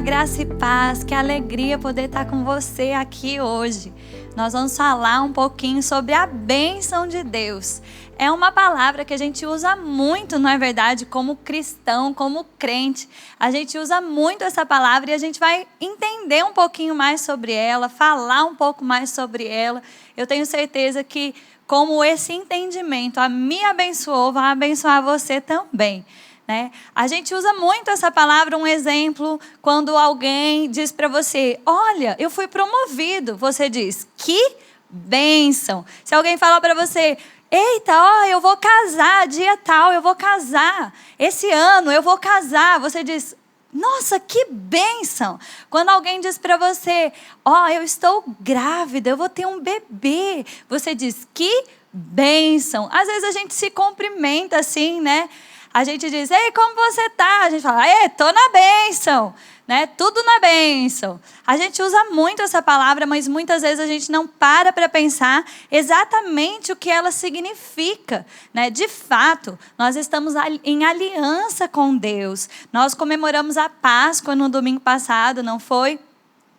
Graça e paz, que alegria poder estar com você aqui hoje. Nós vamos falar um pouquinho sobre a bênção de Deus. É uma palavra que a gente usa muito, não é verdade? Como cristão, como crente. A gente usa muito essa palavra e a gente vai entender um pouquinho mais sobre ela, falar um pouco mais sobre ela. Eu tenho certeza que, como esse entendimento a me abençoou, vai abençoar você também. Né? A gente usa muito essa palavra, um exemplo, quando alguém diz para você: Olha, eu fui promovido. Você diz: Que bênção. Se alguém falar para você: Eita, ó, eu vou casar, dia tal, eu vou casar. Esse ano eu vou casar. Você diz: Nossa, que bênção. Quando alguém diz para você: Ó, eu estou grávida, eu vou ter um bebê. Você diz: Que bênção. Às vezes a gente se cumprimenta assim, né? A gente diz, ei, como você tá? A gente fala, ei, tô na bênção, né? Tudo na bênção. A gente usa muito essa palavra, mas muitas vezes a gente não para para pensar exatamente o que ela significa, né? De fato, nós estamos em aliança com Deus. Nós comemoramos a Páscoa no domingo passado, não foi?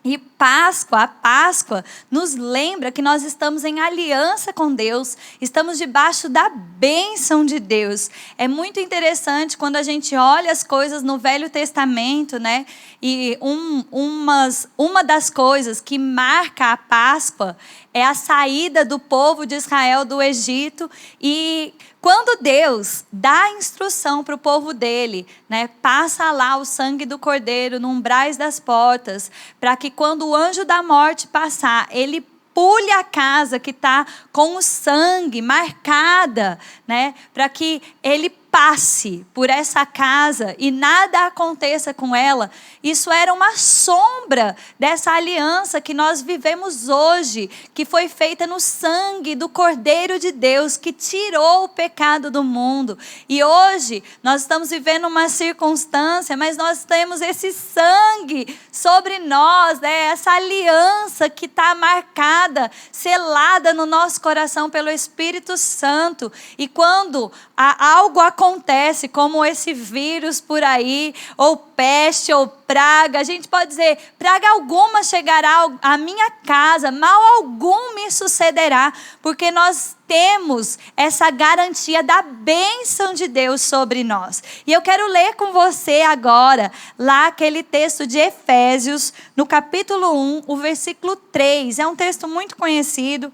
E Páscoa, a Páscoa, nos lembra que nós estamos em aliança com Deus, estamos debaixo da bênção de Deus. É muito interessante quando a gente olha as coisas no Velho Testamento, né? E um, umas, uma das coisas que marca a Páscoa é a saída do povo de Israel do Egito. E quando Deus dá a instrução para o povo dele, né, passa lá o sangue do cordeiro no umbrais das portas, para que quando o anjo da morte passar, ele pule a casa que está com o sangue marcada, né, para que ele passe por essa casa e nada aconteça com ela, isso era uma sombra dessa aliança que nós vivemos hoje, que foi feita no sangue do Cordeiro de Deus, que tirou o pecado do mundo. E hoje nós estamos vivendo uma circunstância, mas nós temos esse sangue sobre nós, né? essa aliança que está marcada, selada no nosso coração pelo Espírito Santo. E quando algo acontece, acontece, como esse vírus por aí, ou peste, ou praga, a gente pode dizer: praga alguma chegará à minha casa, mal algum me sucederá, porque nós temos essa garantia da bênção de Deus sobre nós. E eu quero ler com você agora, lá aquele texto de Efésios, no capítulo 1, o versículo 3. É um texto muito conhecido.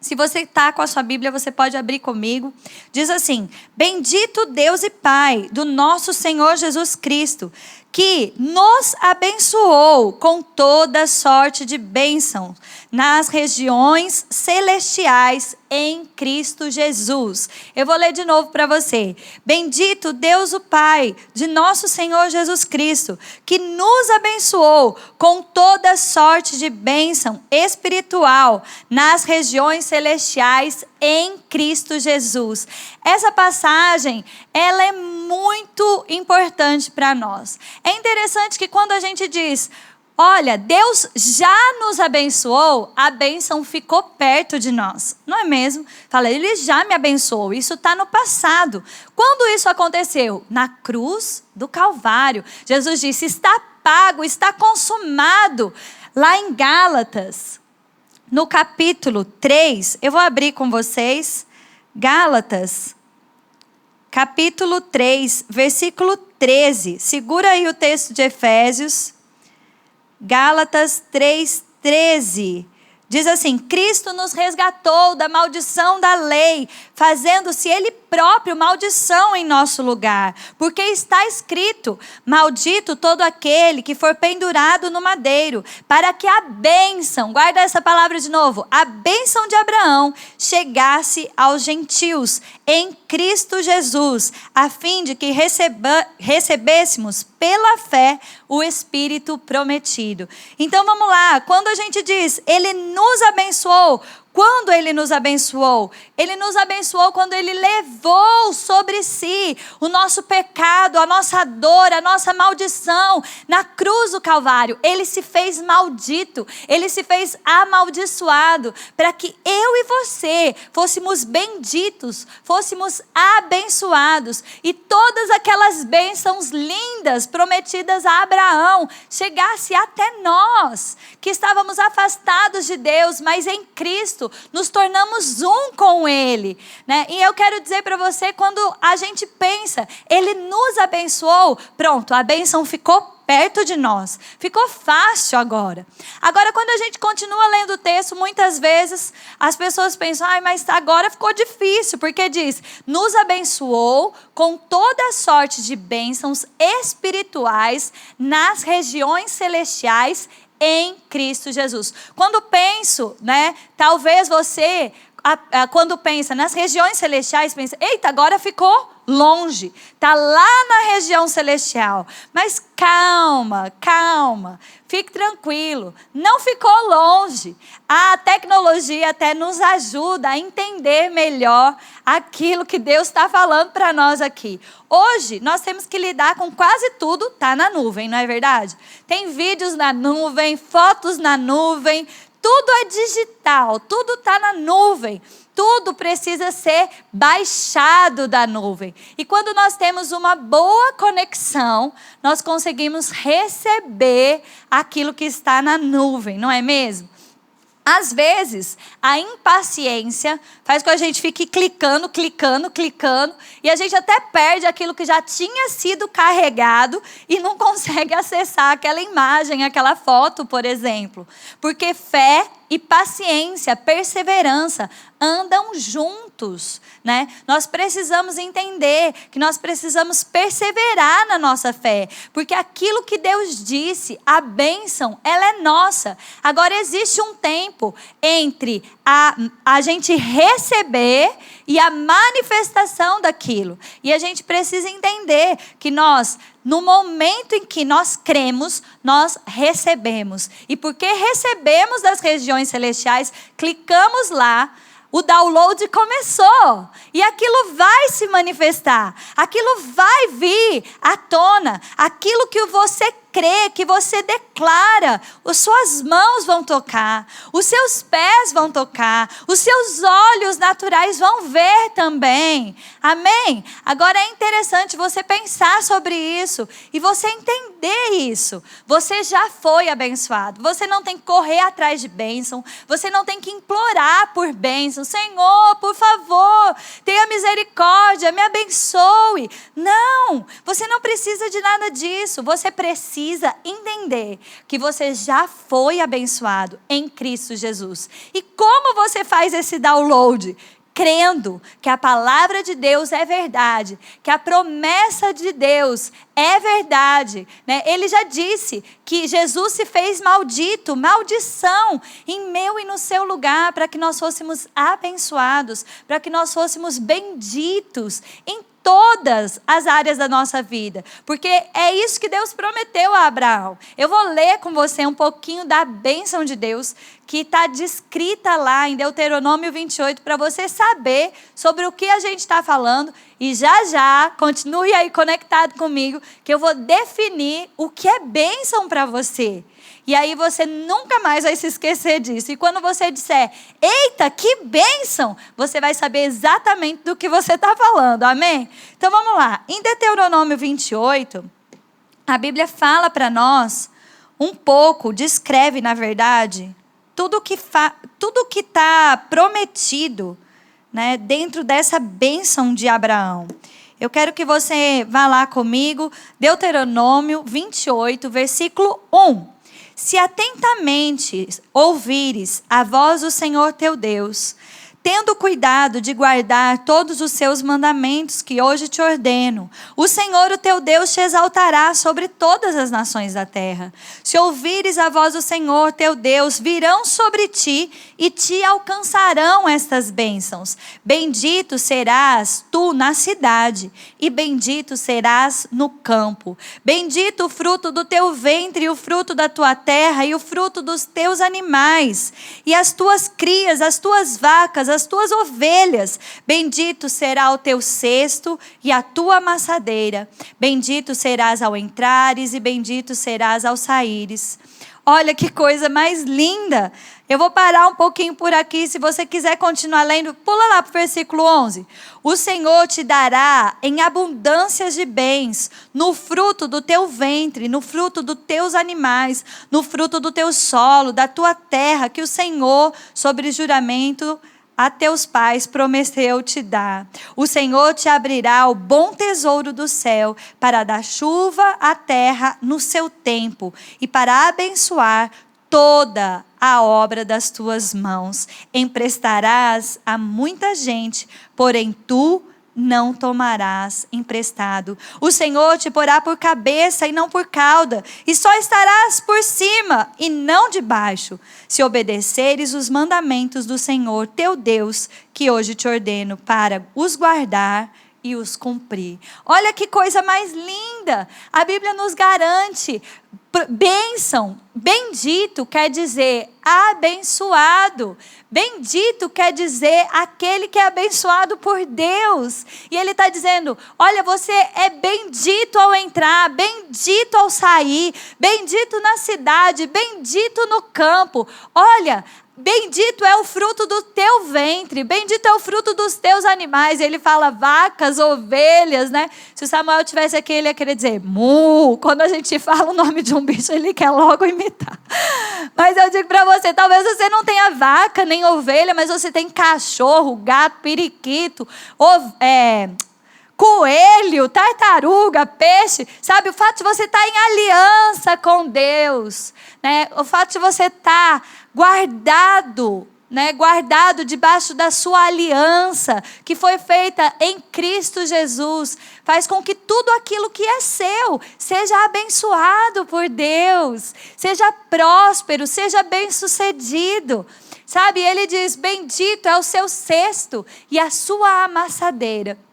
Se você está com a sua Bíblia, você pode abrir comigo. Diz assim: Bendito Deus e Pai do nosso Senhor Jesus Cristo, que nos abençoou com toda sorte de bênção nas regiões celestiais em Cristo Jesus. Eu vou ler de novo para você. Bendito Deus o Pai de nosso Senhor Jesus Cristo, que nos abençoou com toda sorte de bênção espiritual nas regiões celestiais em Cristo Jesus. Essa passagem, ela é muito importante para nós. É interessante que quando a gente diz, Olha, Deus já nos abençoou, a bênção ficou perto de nós, não é mesmo? Fala, Ele já me abençoou, isso está no passado. Quando isso aconteceu? Na cruz do Calvário. Jesus disse: está pago, está consumado. Lá em Gálatas, no capítulo 3, eu vou abrir com vocês, Gálatas, capítulo 3, versículo 13. Segura aí o texto de Efésios. Gálatas 3:13. Diz assim: Cristo nos resgatou da maldição da lei, fazendo-se Ele próprio maldição em nosso lugar. Porque está escrito: Maldito todo aquele que for pendurado no madeiro, para que a bênção, guarda essa palavra de novo, a bênção de Abraão chegasse aos gentios em Cristo Jesus, a fim de que receba, recebêssemos pela fé o Espírito prometido. Então vamos lá, quando a gente diz, Ele nos abençoou, quando Ele nos abençoou? Ele nos abençoou quando Ele levou sobre si o nosso pecado, a nossa dor, a nossa maldição na cruz do Calvário. Ele se fez maldito, ele se fez amaldiçoado para que eu e você fôssemos benditos, fôssemos abençoados e todas aquelas bênçãos lindas prometidas a Abraão chegasse até nós, que estávamos afastados de Deus, mas em Cristo nos tornamos um com Ele. Né? E eu quero dizer para você, quando a gente pensa, Ele nos abençoou, pronto, a bênção ficou perto de nós. Ficou fácil agora. Agora, quando a gente continua lendo o texto, muitas vezes as pessoas pensam, ai, mas agora ficou difícil, porque diz: nos abençoou com toda sorte de bênçãos espirituais nas regiões celestiais em Cristo Jesus. Quando penso, né, talvez você a, a, quando pensa nas regiões celestiais, pensa: eita, agora ficou longe, está lá na região celestial. Mas calma, calma, fique tranquilo, não ficou longe. A tecnologia até nos ajuda a entender melhor aquilo que Deus está falando para nós aqui. Hoje nós temos que lidar com quase tudo tá na nuvem, não é verdade? Tem vídeos na nuvem, fotos na nuvem, tudo é digital, tudo está na nuvem. Tudo precisa ser baixado da nuvem. E quando nós temos uma boa conexão, nós conseguimos receber aquilo que está na nuvem, não é mesmo? Às vezes, a impaciência faz com que a gente fique clicando, clicando, clicando, e a gente até perde aquilo que já tinha sido carregado e não consegue acessar aquela imagem, aquela foto, por exemplo. Porque fé e paciência, perseverança andam juntos, né? Nós precisamos entender que nós precisamos perseverar na nossa fé, porque aquilo que Deus disse, a bênção, ela é nossa. Agora existe um tempo entre a, a gente receber e a manifestação daquilo. E a gente precisa entender que nós no momento em que nós cremos, nós recebemos. E porque recebemos das regiões celestiais, clicamos lá, o download começou. E aquilo vai se manifestar. Aquilo vai vir à tona. Aquilo que você crê, que você declara, as suas mãos vão tocar, os seus pés vão tocar, os seus olhos naturais vão ver também. Amém? Agora é interessante você pensar sobre isso e você entender isso. Você já foi abençoado. Você não tem que correr atrás de bênção, você não tem que implorar por bênção. Senhor, por favor, tenha misericórdia, me abençoe. Não, você não precisa de nada disso. Você precisa precisa entender que você já foi abençoado em Cristo Jesus. E como você faz esse download? crendo que a palavra de Deus é verdade, que a promessa de Deus é verdade. Né? Ele já disse que Jesus se fez maldito, maldição, em meu e no seu lugar, para que nós fôssemos abençoados, para que nós fôssemos benditos em todas as áreas da nossa vida, porque é isso que Deus prometeu a Abraão. Eu vou ler com você um pouquinho da bênção de Deus que está descrita lá em Deuteronômio 28 para você saber sobre o que a gente está falando e já já continue aí conectado comigo que eu vou definir o que é bênção para você. E aí você nunca mais vai se esquecer disso. E quando você disser, eita, que bênção, você vai saber exatamente do que você está falando. Amém? Então vamos lá. Em Deuteronômio 28, a Bíblia fala para nós um pouco, descreve, na verdade, tudo que tudo que está prometido né, dentro dessa bênção de Abraão. Eu quero que você vá lá comigo, Deuteronômio 28, versículo 1. Se atentamente ouvires a voz do Senhor teu Deus, tendo cuidado de guardar todos os seus mandamentos que hoje te ordeno, o Senhor, o teu Deus, te exaltará sobre todas as nações da terra. Se ouvires a voz do Senhor, teu Deus, virão sobre ti e te alcançarão estas bênçãos. Bendito serás tu na cidade, e bendito serás no campo. Bendito o fruto do teu ventre, e o fruto da tua terra, e o fruto dos teus animais, e as tuas crias, as tuas vacas, as das tuas ovelhas. Bendito será o teu cesto e a tua amassadeira. Bendito serás ao entrares e bendito serás ao saíres. Olha que coisa mais linda. Eu vou parar um pouquinho por aqui. Se você quiser continuar lendo, pula lá para o versículo 11. O Senhor te dará em abundâncias de bens, no fruto do teu ventre, no fruto dos teus animais, no fruto do teu solo, da tua terra, que o Senhor, sobre juramento, a teus pais prometeu te dar. O Senhor te abrirá o bom tesouro do céu para dar chuva à terra no seu tempo e para abençoar toda a obra das tuas mãos. Emprestarás a muita gente, porém tu não tomarás emprestado. O Senhor te porá por cabeça e não por cauda, e só estarás por cima e não debaixo, se obedeceres os mandamentos do Senhor teu Deus, que hoje te ordeno para os guardar e os cumprir. Olha que coisa mais linda! A Bíblia nos garante bênção, bendito quer dizer abençoado. Bendito quer dizer aquele que é abençoado por Deus. E ele está dizendo: olha, você é bendito ao entrar, bendito ao sair, bendito na cidade, bendito no campo. Olha, Bendito é o fruto do teu ventre, bendito é o fruto dos teus animais. Ele fala vacas, ovelhas, né? Se o Samuel tivesse aqui, ele ia querer dizer mu. Quando a gente fala o nome de um bicho, ele quer logo imitar. Mas eu digo para você, talvez você não tenha vaca nem ovelha, mas você tem cachorro, gato, periquito, é, coelho, tartaruga, peixe, sabe? O fato de você estar tá em aliança com Deus, né? O fato de você estar tá guardado, né, guardado debaixo da sua aliança, que foi feita em Cristo Jesus, faz com que tudo aquilo que é seu seja abençoado por Deus, seja próspero, seja bem-sucedido. Sabe, ele diz: Bendito é o seu cesto e a sua amassadeira.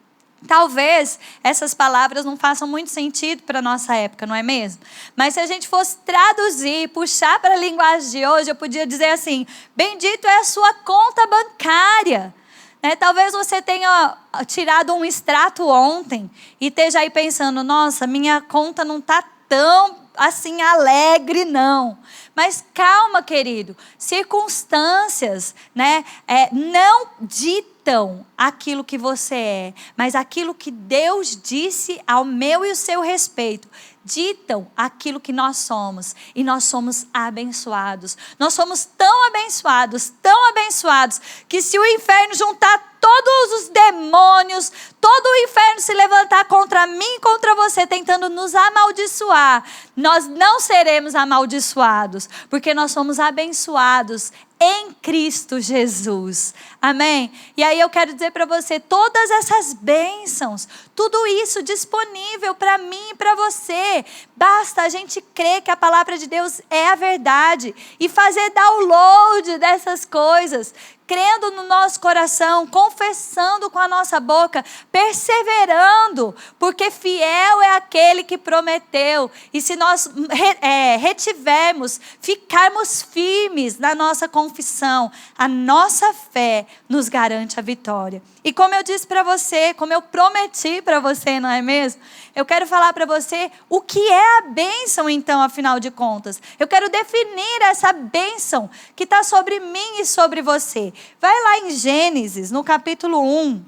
Talvez essas palavras não façam muito sentido para a nossa época, não é mesmo? Mas se a gente fosse traduzir, puxar para a linguagem de hoje, eu podia dizer assim: Bendito é a sua conta bancária. Né? Talvez você tenha tirado um extrato ontem e esteja aí pensando: Nossa, minha conta não está tão assim alegre, não. Mas calma, querido. Circunstâncias, né? É, não ditam ditam aquilo que você é, mas aquilo que Deus disse ao meu e o seu respeito ditam aquilo que nós somos. E nós somos abençoados. Nós somos tão abençoados, tão abençoados, que se o inferno juntar todos os demônios, todo o inferno se levantar contra mim, contra você, tentando nos amaldiçoar, nós não seremos amaldiçoados, porque nós somos abençoados em Cristo Jesus. Amém? E aí eu quero dizer para você, todas essas bênçãos, tudo isso disponível para mim e para você. Basta a gente crer que a palavra de Deus é a verdade e fazer download dessas coisas crendo no nosso coração, confessando com a nossa boca, perseverando, porque fiel é aquele que prometeu. E se nós é, retivermos, ficarmos firmes na nossa confissão, a nossa fé nos garante a vitória. E como eu disse para você, como eu prometi para você, não é mesmo? Eu quero falar para você o que é a bênção, então, afinal de contas. Eu quero definir essa bênção que está sobre mim e sobre você. Vai lá em Gênesis, no capítulo 1.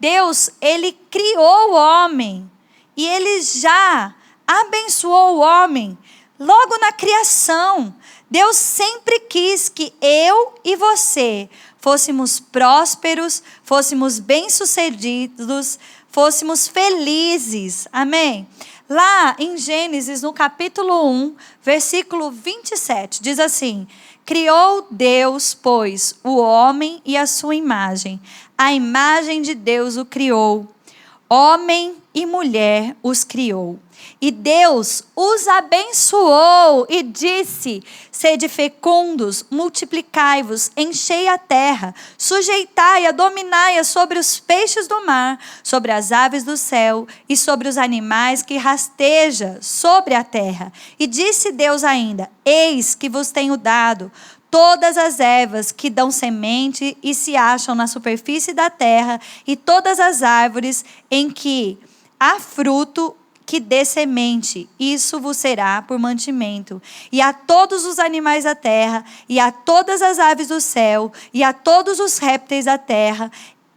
Deus, ele criou o homem e ele já abençoou o homem logo na criação. Deus sempre quis que eu e você fôssemos prósperos, fôssemos bem-sucedidos, fôssemos felizes. Amém? Lá em Gênesis, no capítulo 1, versículo 27, diz assim: Criou Deus, pois, o homem e a sua imagem. A imagem de Deus o criou. Homem e mulher os criou. E Deus os abençoou e disse: Sede fecundos, multiplicai-vos, enchei a terra, sujeitai-a, dominai-a sobre os peixes do mar, sobre as aves do céu e sobre os animais que rasteja sobre a terra. E disse Deus ainda: Eis que vos tenho dado todas as ervas que dão semente e se acham na superfície da terra, e todas as árvores em que há fruto que dê semente, isso vos será por mantimento. E a todos os animais da terra, e a todas as aves do céu, e a todos os répteis da terra,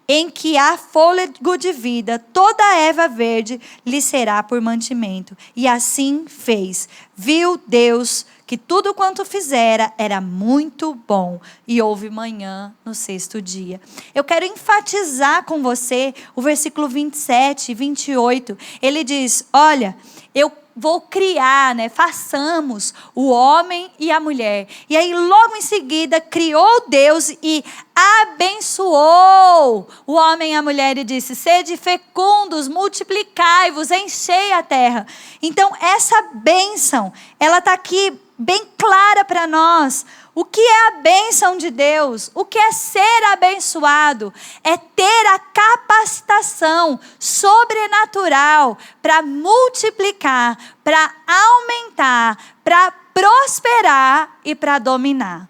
em que há fôlego de vida, toda a erva verde lhe será por mantimento. E assim fez. Viu Deus que tudo quanto fizera era muito bom e houve manhã no sexto dia. Eu quero enfatizar com você o versículo 27 e 28. Ele diz: Olha, eu vou criar, né? Façamos o homem e a mulher. E aí, logo em seguida, criou Deus e abençoou o homem e a mulher e disse: Sede fecundos, multiplicai-vos, enchei a terra. Então, essa bênção, ela está aqui bem clara para nós. O que é a bênção de Deus? O que é ser abençoado? É ter a capacitação sobrenatural para multiplicar, para aumentar, para prosperar e para dominar.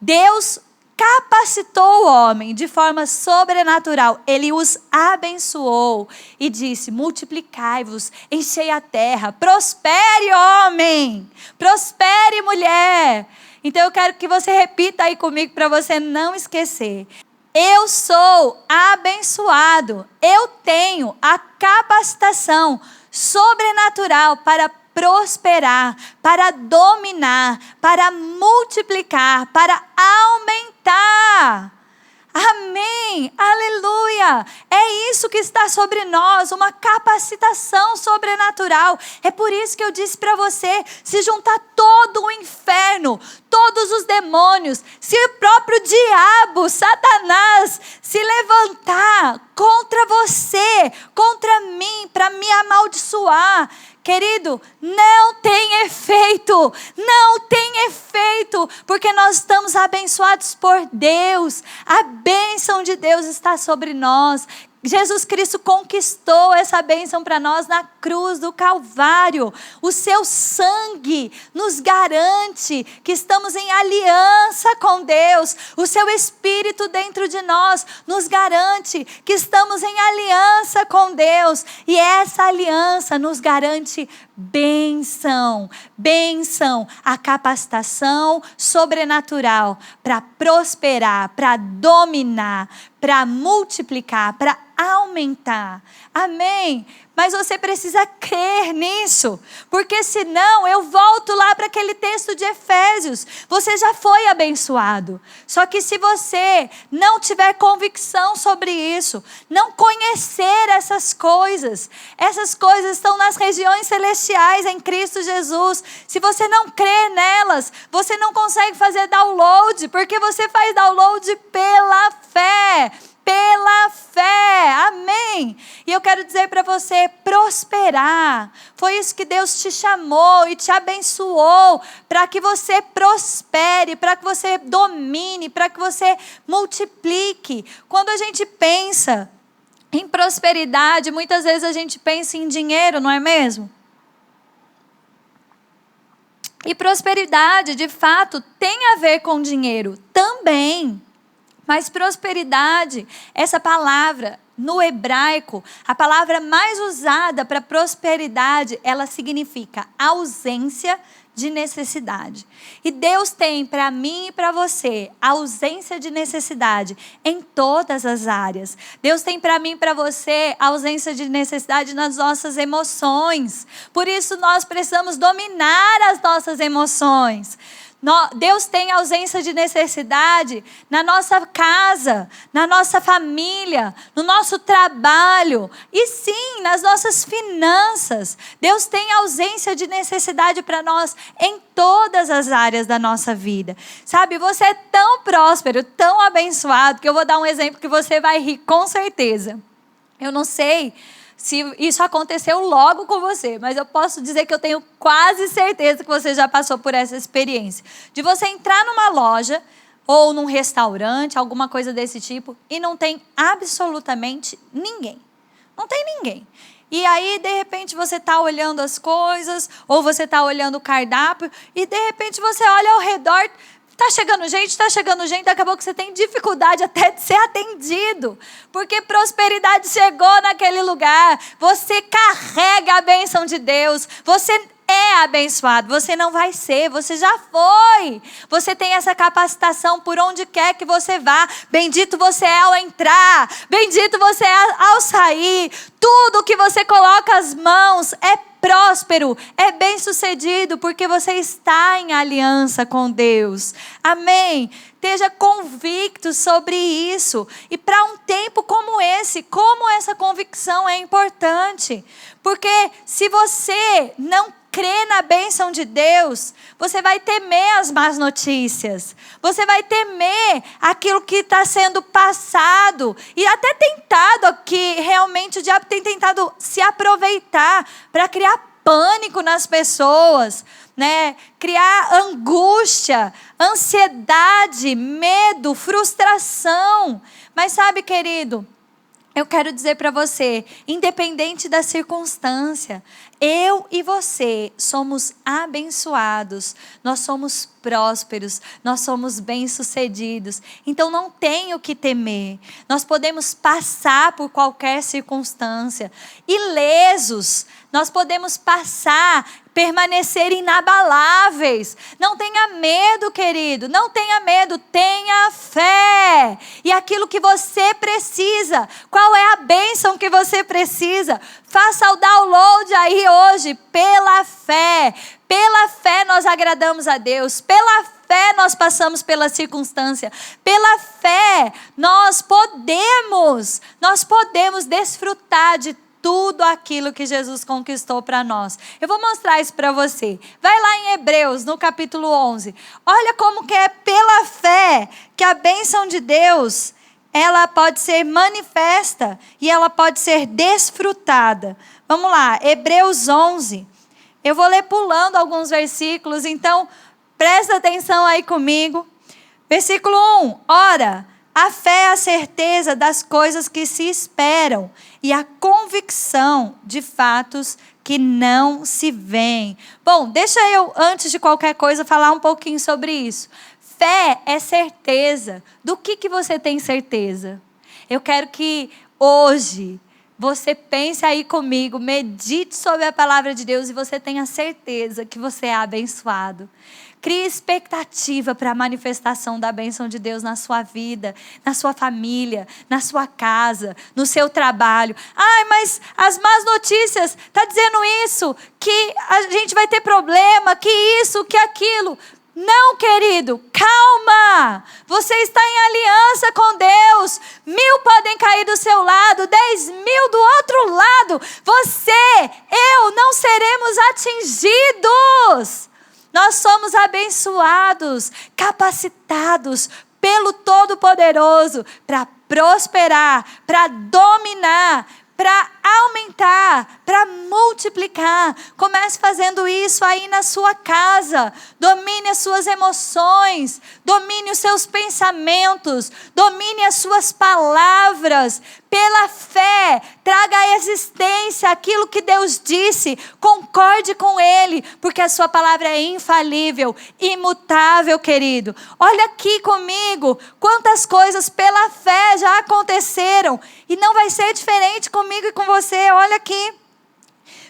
Deus capacitou o homem de forma sobrenatural. Ele os abençoou e disse: Multiplicai-vos, enchei a terra, prospere, homem, prospere, mulher. Então eu quero que você repita aí comigo para você não esquecer. Eu sou abençoado. Eu tenho a capacitação sobrenatural para prosperar, para dominar, para multiplicar, para aumentar. Amém, aleluia. É isso que está sobre nós, uma capacitação sobrenatural. É por isso que eu disse para você: se juntar todo o inferno, todos os demônios, se o próprio diabo, Satanás, se levantar contra você, contra mim, para me amaldiçoar, Querido, não tem efeito, não tem efeito, porque nós estamos abençoados por Deus, a bênção de Deus está sobre nós. Jesus Cristo conquistou essa bênção para nós na cruz do Calvário. O seu sangue nos garante que estamos em aliança com Deus. O seu Espírito dentro de nós nos garante que estamos em aliança com Deus. E essa aliança nos garante bênção, bênção, a capacitação sobrenatural para prosperar, para dominar, para multiplicar, para aumentar. Amém? Mas você precisa crer nisso, porque senão eu volto lá para aquele texto de Efésios. Você já foi abençoado. Só que se você não tiver convicção sobre isso, não conhecer essas coisas, essas coisas estão nas regiões celestiais em Cristo Jesus. Se você não crê nelas, você não consegue fazer download, porque você faz download pela fé pela fé. Amém. E eu quero dizer para você, prosperar. Foi isso que Deus te chamou e te abençoou para que você prospere, para que você domine, para que você multiplique. Quando a gente pensa em prosperidade, muitas vezes a gente pensa em dinheiro, não é mesmo? E prosperidade, de fato, tem a ver com dinheiro também. Mas prosperidade, essa palavra no hebraico, a palavra mais usada para prosperidade, ela significa ausência de necessidade. E Deus tem para mim e para você ausência de necessidade em todas as áreas. Deus tem para mim e para você ausência de necessidade nas nossas emoções. Por isso nós precisamos dominar as nossas emoções. Deus tem ausência de necessidade na nossa casa, na nossa família, no nosso trabalho e sim nas nossas finanças. Deus tem ausência de necessidade para nós em todas as áreas da nossa vida. Sabe, você é tão próspero, tão abençoado, que eu vou dar um exemplo que você vai rir com certeza. Eu não sei se isso aconteceu logo com você, mas eu posso dizer que eu tenho quase certeza que você já passou por essa experiência. De você entrar numa loja ou num restaurante, alguma coisa desse tipo, e não tem absolutamente ninguém. Não tem ninguém. E aí, de repente, você está olhando as coisas, ou você está olhando o cardápio, e de repente você olha ao redor, tá chegando gente, tá chegando gente, daqui a pouco você tem dificuldade até de ser atendido, porque prosperidade chegou naquele lugar. Você carrega a bênção de Deus. Você é abençoado, você não vai ser, você já foi. Você tem essa capacitação por onde quer que você vá. Bendito você é ao entrar, bendito você é ao sair. Tudo que você coloca as mãos é próspero, é bem-sucedido, porque você está em aliança com Deus. Amém. Esteja convicto sobre isso. E para um tempo como esse, como essa convicção é importante. Porque se você não crê na bênção de Deus, você vai temer as más notícias, você vai temer aquilo que está sendo passado e até tentado aqui, realmente o diabo tem tentado se aproveitar para criar pânico nas pessoas, né? Criar angústia, ansiedade, medo, frustração. Mas sabe, querido, eu quero dizer para você, independente da circunstância, eu e você somos abençoados, nós somos prósperos, nós somos bem-sucedidos. Então não tem o que temer. Nós podemos passar por qualquer circunstância ilesos. Nós podemos passar permanecer inabaláveis. Não tenha medo, querido, não tenha medo, tenha fé. E aquilo que você precisa, qual é a bênção que você precisa? Faça o download aí hoje, pela fé. Pela fé nós agradamos a Deus, pela fé nós passamos pela circunstância, pela fé nós podemos, nós podemos desfrutar de tudo aquilo que Jesus conquistou para nós. Eu vou mostrar isso para você. Vai lá em Hebreus, no capítulo 11. Olha como que é pela fé que a bênção de Deus, ela pode ser manifesta e ela pode ser desfrutada. Vamos lá, Hebreus 11. Eu vou ler pulando alguns versículos, então presta atenção aí comigo. Versículo 1. Ora, a fé é a certeza das coisas que se esperam e a convicção de fatos que não se veem. Bom, deixa eu, antes de qualquer coisa, falar um pouquinho sobre isso. Fé é certeza. Do que, que você tem certeza? Eu quero que hoje você pense aí comigo, medite sobre a palavra de Deus e você tenha certeza que você é abençoado. Crie expectativa para a manifestação da bênção de Deus na sua vida, na sua família, na sua casa, no seu trabalho. Ai, mas as más notícias tá dizendo isso, que a gente vai ter problema, que isso, que aquilo. Não, querido, calma. Você está em aliança com Deus. Mil podem cair do seu lado, dez mil do outro lado. Você, eu, não seremos atingidos. Nós somos abençoados, capacitados pelo Todo-Poderoso para prosperar, para dominar, para aumentar, para multiplicar. Comece fazendo isso aí na sua casa. Domine as suas emoções, domine os seus pensamentos, domine as suas palavras. Pela fé, traga à existência aquilo que Deus disse, concorde com Ele, porque a Sua palavra é infalível, imutável, querido. Olha aqui comigo, quantas coisas pela fé já aconteceram, e não vai ser diferente comigo e com você. Olha aqui.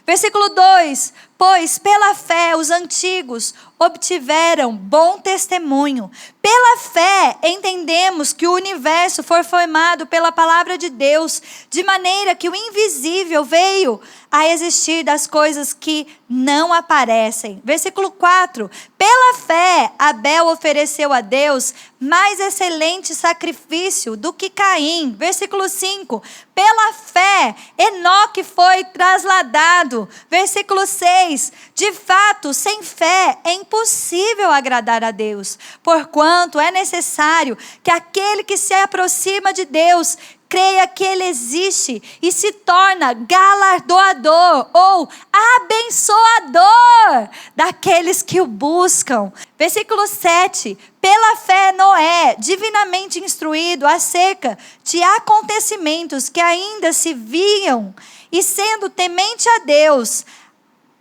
Versículo 2: Pois pela fé os antigos obtiveram bom testemunho. Pela fé entendemos que o universo foi formado pela palavra de Deus, de maneira que o invisível veio a existir das coisas que não aparecem. Versículo 4: Pela fé, Abel ofereceu a Deus mais excelente sacrifício do que Caim. Versículo 5: Pela fé, Enoque foi trasladado. Versículo 6: De fato, sem fé é impossível agradar a Deus, porquanto é necessário que aquele que se aproxima de Deus creia que Ele existe e se torna galardoador ou abençoador daqueles que o buscam. Versículo 7. Pela fé, Noé, divinamente instruído acerca de acontecimentos que ainda se viam, e sendo temente a Deus,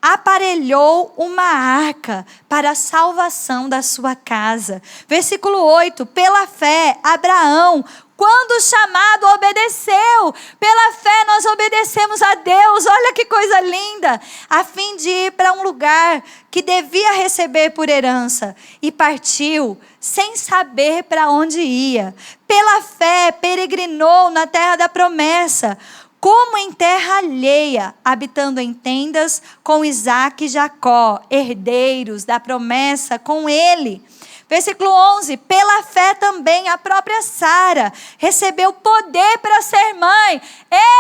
aparelhou uma arca para a salvação da sua casa. Versículo 8: Pela fé, Abraão, quando chamado, obedeceu. Pela fé, nós obedecemos a Deus. Olha que coisa linda! A fim de ir para um lugar que devia receber por herança. E partiu, sem saber para onde ia. Pela fé, peregrinou na terra da promessa como em terra alheia, habitando em tendas com Isaac e Jacó, herdeiros da promessa com ele. Versículo 11: Pela fé também a própria Sara recebeu poder para ser mãe.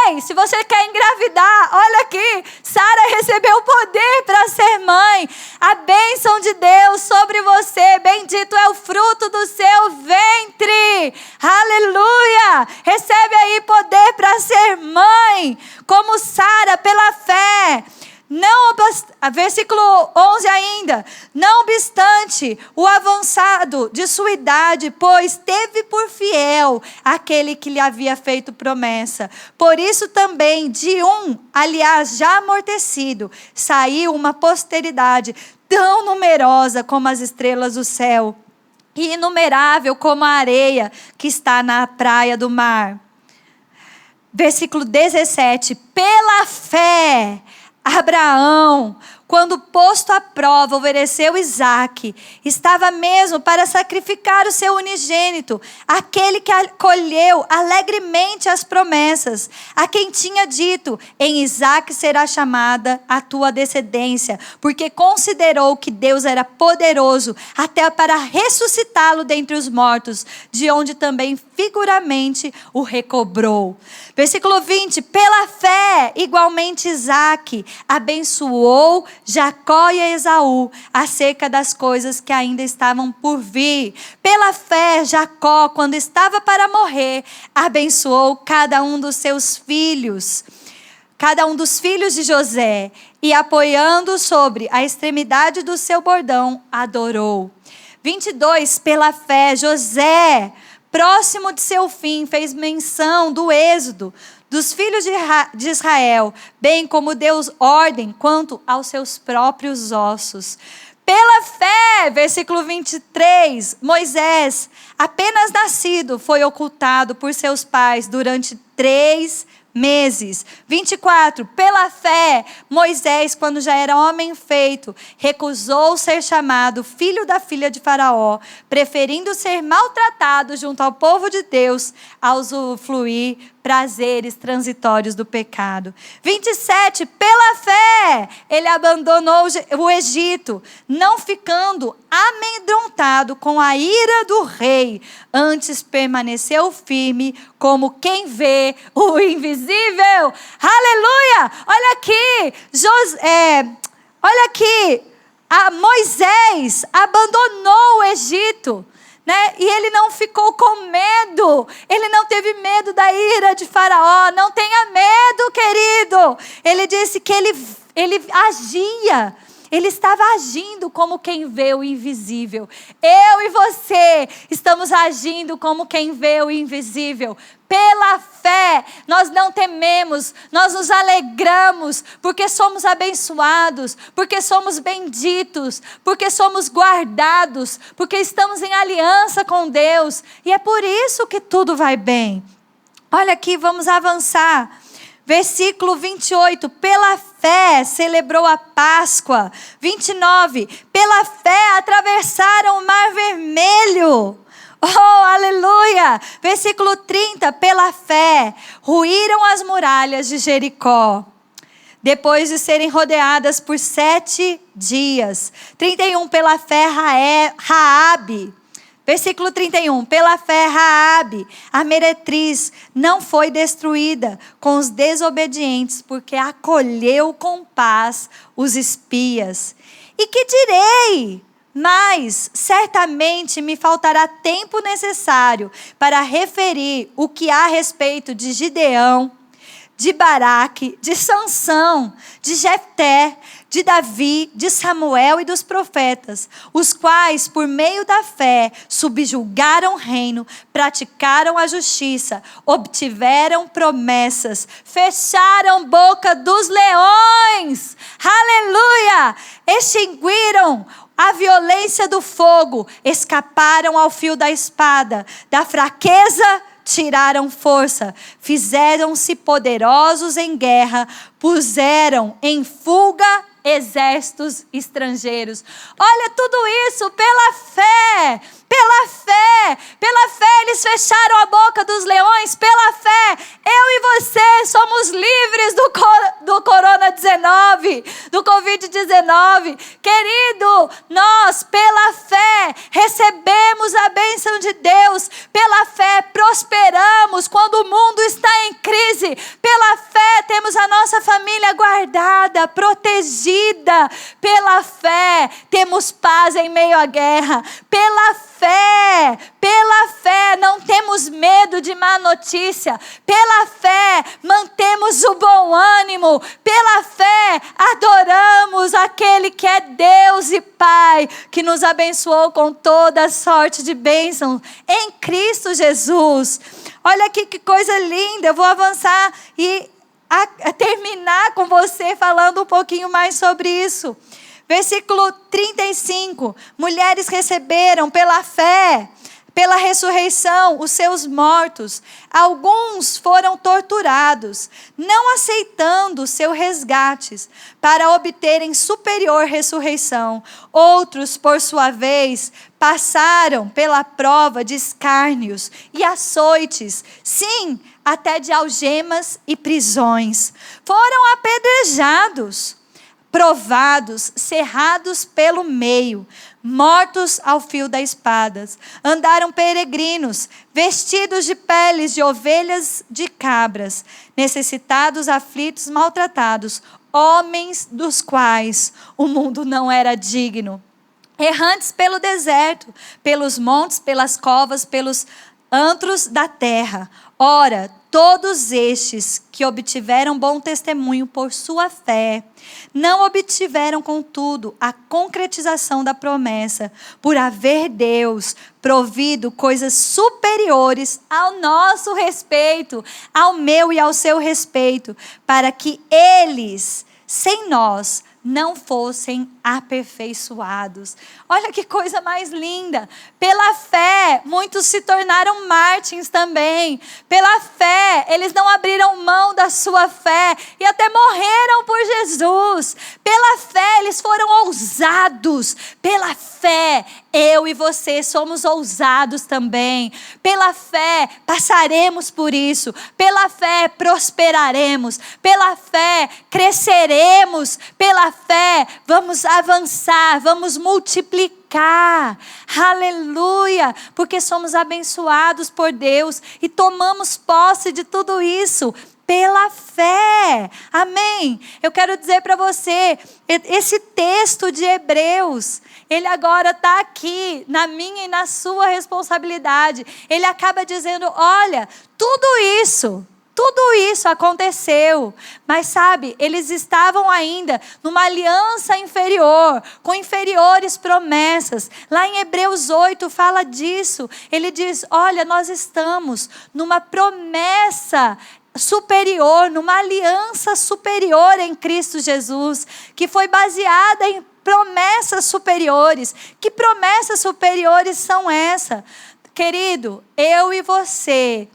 Ei, se você quer engravidar, olha aqui: Sara recebeu poder para ser mãe. A bênção de Deus sobre você, bendito é o fruto do seu ventre. Aleluia! Recebe aí poder para ser mãe, como Sara, pela fé. Não, versículo 11 ainda. Não obstante o avançado de sua idade, pois teve por fiel aquele que lhe havia feito promessa. Por isso também, de um, aliás, já amortecido, saiu uma posteridade tão numerosa como as estrelas do céu e inumerável como a areia que está na praia do mar. Versículo 17: Pela fé Abraão, quando posto à prova, ofereceu Isaac, estava mesmo para sacrificar o seu unigênito, aquele que acolheu alegremente as promessas, a quem tinha dito: Em Isaac será chamada a tua descendência, porque considerou que Deus era poderoso até para ressuscitá-lo dentre os mortos, de onde também figuramente o recobrou. Versículo 20: Pela fé, igualmente Isaac abençoou Jacó e Esaú acerca das coisas que ainda estavam por vir. Pela fé, Jacó, quando estava para morrer, abençoou cada um dos seus filhos, cada um dos filhos de José, e apoiando sobre a extremidade do seu bordão, adorou. 22, pela fé, José, próximo de seu fim, fez menção do êxodo, dos filhos de Israel, bem como Deus ordem quanto aos seus próprios ossos. Pela fé, versículo 23, Moisés, apenas nascido, foi ocultado por seus pais durante três meses. 24. Pela fé, Moisés, quando já era homem feito, recusou ser chamado filho da filha de Faraó, preferindo ser maltratado junto ao povo de Deus, ao usufruir prazeres transitórios do pecado. 27. Pela fé, ele abandonou o Egito, não ficando amedrontado com a ira do rei, antes permaneceu firme como quem vê o invisível. Aleluia! Olha aqui, é, olha aqui, Moisés abandonou o Egito né? E ele não ficou com medo. Ele não teve medo da ira de Faraó. Não tenha medo, querido. Ele disse que ele, ele agia. Ele estava agindo como quem vê o invisível. Eu e você estamos agindo como quem vê o invisível. Pela fé, nós não tememos, nós nos alegramos, porque somos abençoados, porque somos benditos, porque somos guardados, porque estamos em aliança com Deus, e é por isso que tudo vai bem. Olha aqui, vamos avançar. Versículo 28, pela fé celebrou a Páscoa. 29, pela fé atravessaram o Mar Vermelho. Oh, aleluia! Versículo 30, pela fé, ruíram as muralhas de Jericó. Depois de serem rodeadas por sete dias. 31, pela fé, Raabe. Versículo 31. Pela fé, Raabe, a meretriz, não foi destruída com os desobedientes, porque acolheu com paz os espias. E que direi? Mas certamente me faltará tempo necessário para referir o que há a respeito de Gideão, de Baraque, de Sansão, de Jefté, de Davi, de Samuel e dos profetas, os quais, por meio da fé, subjugaram o reino, praticaram a justiça, obtiveram promessas, fecharam boca dos leões, aleluia! Extinguiram a violência do fogo, escaparam ao fio da espada, da fraqueza tiraram força, fizeram-se poderosos em guerra, puseram em fuga exércitos estrangeiros. Olha tudo isso pela fé, pela fé, pela fé eles fecharam a boca dos leões, pela fé eu e você somos livres do, do Corona-19, do Covid-19. Querido, nós pela recebemos a bênção de Deus, pela fé prosperamos quando o mundo está em crise, pela fé temos a nossa família guardada, protegida, pela fé temos paz em meio à guerra, pela fé fé, pela fé, não temos medo de má notícia, pela fé, mantemos o bom ânimo, pela fé, adoramos aquele que é Deus e Pai, que nos abençoou com toda sorte de bênçãos em Cristo Jesus. Olha aqui que coisa linda, eu vou avançar e a, a terminar com você falando um pouquinho mais sobre isso. Versículo 35: Mulheres receberam pela fé, pela ressurreição, os seus mortos. Alguns foram torturados, não aceitando seu resgates, para obterem superior ressurreição. Outros, por sua vez, passaram pela prova de escárnios e açoites, sim, até de algemas e prisões. Foram apedrejados provados, cerrados pelo meio, mortos ao fio da espada. Andaram peregrinos, vestidos de peles de ovelhas de cabras, necessitados, aflitos, maltratados, homens dos quais o mundo não era digno. Errantes pelo deserto, pelos montes, pelas covas, pelos antros da terra. Ora, todos estes que obtiveram bom testemunho por sua fé, não obtiveram, contudo, a concretização da promessa, por haver Deus provido coisas superiores ao nosso respeito, ao meu e ao seu respeito, para que eles, sem nós, não fossem aperfeiçoados. Olha que coisa mais linda. Pela fé, muitos se tornaram mártires também. Pela fé, eles não abriram mão da sua fé e até morreram por Jesus. Pela fé, eles foram ousados. Pela fé, eu e você somos ousados também. Pela fé, passaremos por isso. Pela fé, prosperaremos. Pela fé, cresceremos. Pela fé, vamos avançar, vamos multiplicar. Aleluia! Porque somos abençoados por Deus e tomamos posse de tudo isso pela fé. Amém? Eu quero dizer para você, esse texto de Hebreus, ele agora está aqui, na minha e na sua responsabilidade. Ele acaba dizendo: olha, tudo isso tudo isso aconteceu, mas sabe, eles estavam ainda numa aliança inferior, com inferiores promessas. Lá em Hebreus 8 fala disso. Ele diz: Olha, nós estamos numa promessa superior, numa aliança superior em Cristo Jesus, que foi baseada em promessas superiores. Que promessas superiores são essas? Querido, eu e você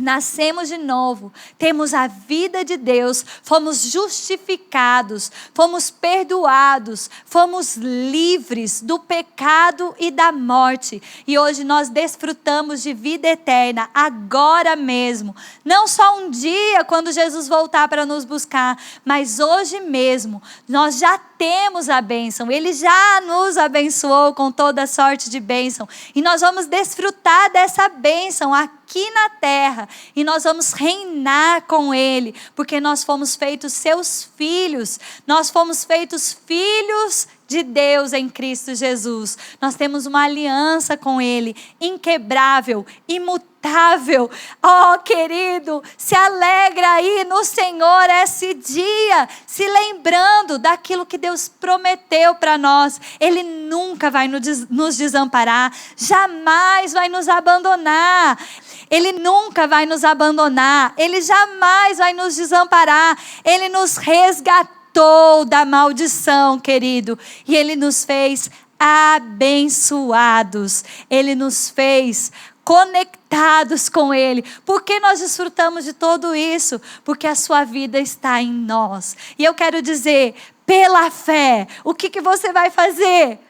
nascemos de novo, temos a vida de Deus, fomos justificados, fomos perdoados, fomos livres do pecado e da morte. E hoje nós desfrutamos de vida eterna, agora mesmo. Não só um dia, quando Jesus voltar para nos buscar, mas hoje mesmo. Nós já temos a bênção, Ele já nos abençoou com toda sorte de bênção. E nós vamos desfrutar dessa bênção aqui na terra. E nós vamos reinar com Ele, porque nós fomos feitos seus filhos. Nós fomos feitos filhos de Deus em Cristo Jesus. Nós temos uma aliança com Ele, inquebrável, imutável. Oh, querido, se alegra aí no Senhor esse dia, se lembrando daquilo que Deus prometeu para nós. Ele nunca vai nos desamparar, jamais vai nos abandonar. Ele nunca vai nos abandonar, ele jamais vai nos desamparar, ele nos resgatou da maldição, querido, e ele nos fez abençoados, ele nos fez conectados com Ele. Por que nós desfrutamos de tudo isso? Porque a sua vida está em nós. E eu quero dizer, pela fé, o que, que você vai fazer?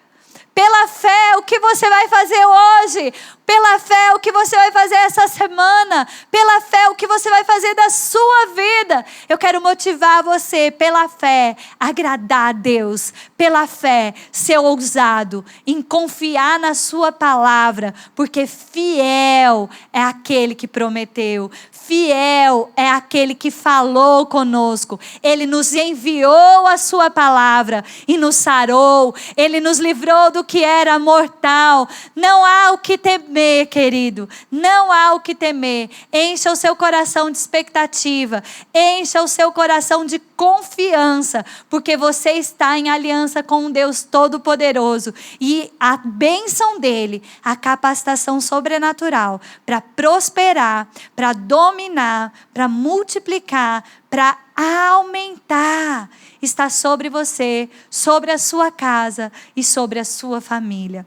Pela fé, o que você vai fazer hoje? Pela fé, o que você vai fazer essa semana? Pela fé, o que você vai fazer da sua vida? Eu quero motivar você, pela fé, agradar a Deus. Pela fé, ser ousado em confiar na Sua palavra, porque fiel é aquele que prometeu, fiel é aquele que falou conosco. Ele nos enviou a Sua palavra e nos sarou, ele nos livrou do que era mortal. Não há o que temer, querido. Não há o que temer. Encha o seu coração de expectativa. Encha o seu coração de confiança, porque você está em aliança com um Deus Todo-Poderoso. E a bênção dele, a capacitação sobrenatural para prosperar, para dominar, para multiplicar, para aumentar está sobre você, sobre a sua casa e sobre a sua família.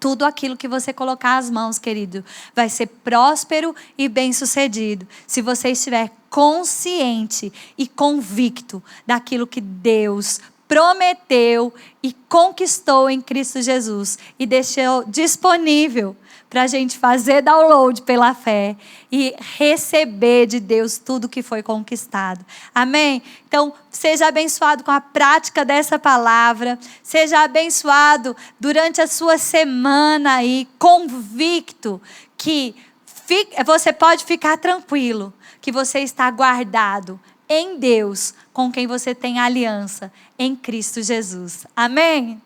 Tudo aquilo que você colocar as mãos, querido, vai ser próspero e bem-sucedido. Se você estiver consciente e convicto daquilo que Deus prometeu e conquistou em Cristo Jesus e deixou disponível para a gente fazer download pela fé e receber de Deus tudo que foi conquistado. Amém? Então, seja abençoado com a prática dessa palavra, seja abençoado durante a sua semana aí, convicto que você pode ficar tranquilo, que você está guardado em Deus, com quem você tem aliança, em Cristo Jesus. Amém?